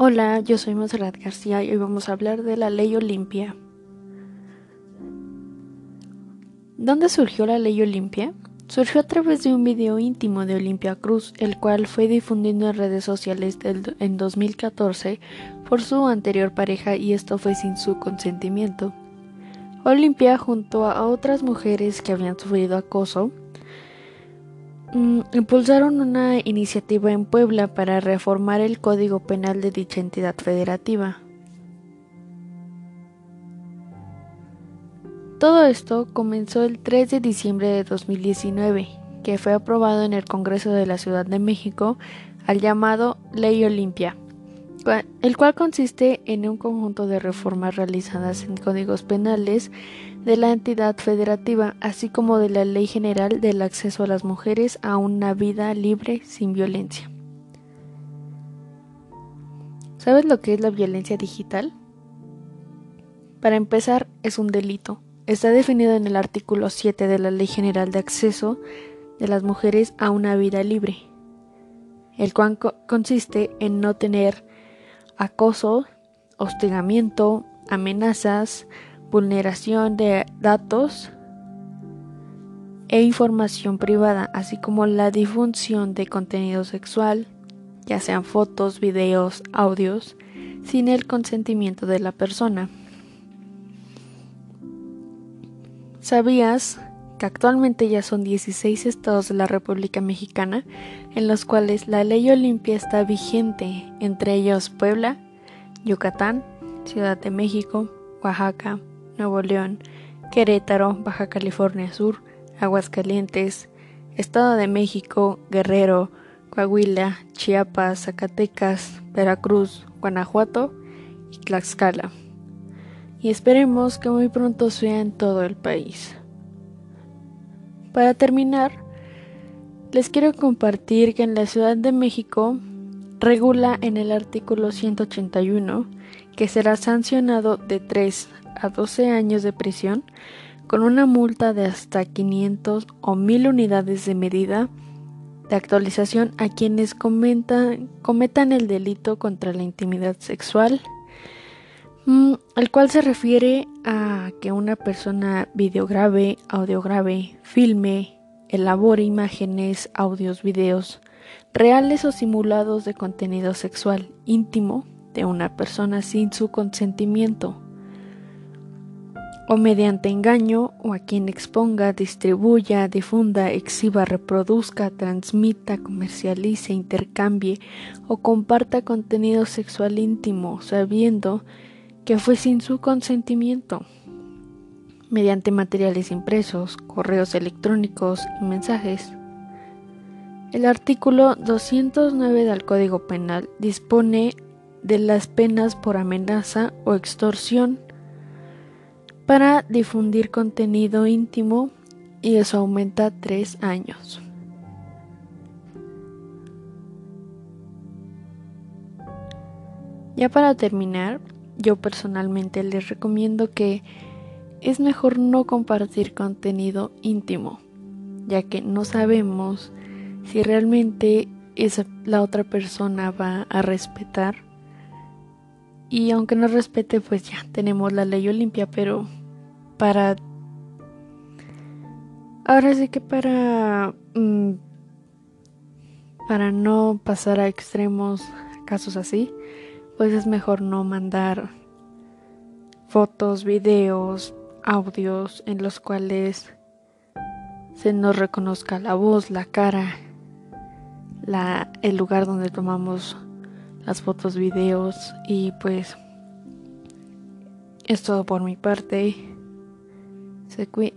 Hola, yo soy Monserrat García y hoy vamos a hablar de la Ley Olimpia. ¿Dónde surgió la Ley Olimpia? Surgió a través de un video íntimo de Olimpia Cruz, el cual fue difundido en redes sociales en 2014 por su anterior pareja y esto fue sin su consentimiento. Olimpia, junto a otras mujeres que habían sufrido acoso, mm, impulsaron una iniciativa en Puebla para reformar el Código Penal de dicha entidad federativa. Todo esto comenzó el 3 de diciembre de 2019, que fue aprobado en el Congreso de la Ciudad de México al llamado Ley Olimpia, el cual consiste en un conjunto de reformas realizadas en códigos penales de la entidad federativa, así como de la Ley General del Acceso a las Mujeres a una vida libre sin violencia. ¿Sabes lo que es la violencia digital? Para empezar, es un delito Está definido en el artículo 7 de la Ley General de Acceso de las Mujeres a una vida libre, el cual consiste en no tener acoso, hostigamiento, amenazas, vulneración de datos e información privada, así como la difusión de contenido sexual, ya sean fotos, videos, audios, sin el consentimiento de la persona. ¿Sabías que actualmente ya son 16 estados de la República Mexicana en los cuales la ley Olimpia está vigente, entre ellos Puebla, Yucatán, Ciudad de México, Oaxaca, Nuevo León, Querétaro, Baja California Sur, Aguascalientes, Estado de México, Guerrero, Coahuila, Chiapas, Zacatecas, Veracruz, Guanajuato y Tlaxcala y esperemos que muy pronto sea en todo el país. Para terminar, les quiero compartir que en la Ciudad de México regula en el artículo 181 que será sancionado de 3 a 12 años de prisión con una multa de hasta 500 o 1000 unidades de medida de actualización a quienes cometan el delito contra la intimidad sexual Mm, el cual se refiere a que una persona videograve, audiograve, filme, elabore imágenes, audios, videos reales o simulados de contenido sexual íntimo de una persona sin su consentimiento o mediante engaño o a quien exponga, distribuya, difunda, exhiba, reproduzca, transmita, comercialice, intercambie o comparta contenido sexual íntimo sabiendo que fue sin su consentimiento, mediante materiales impresos, correos electrónicos y mensajes. El artículo 209 del Código Penal dispone de las penas por amenaza o extorsión para difundir contenido íntimo y eso aumenta tres años. Ya para terminar, yo personalmente les recomiendo que es mejor no compartir contenido íntimo, ya que no sabemos si realmente esa, la otra persona va a respetar. Y aunque no respete, pues ya tenemos la ley Olimpia, pero para... Ahora sí que para... Mm, para no pasar a extremos, casos así, pues es mejor no mandar fotos, videos, audios en los cuales se nos reconozca la voz, la cara, la, el lugar donde tomamos las fotos, videos y pues es todo por mi parte.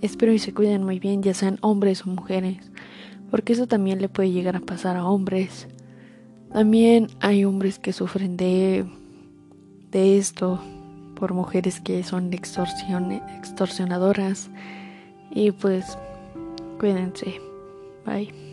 espero y se cuiden muy bien, ya sean hombres o mujeres, porque eso también le puede llegar a pasar a hombres. También hay hombres que sufren de, de esto por mujeres que son extorsionadoras. Y pues cuídense. Bye.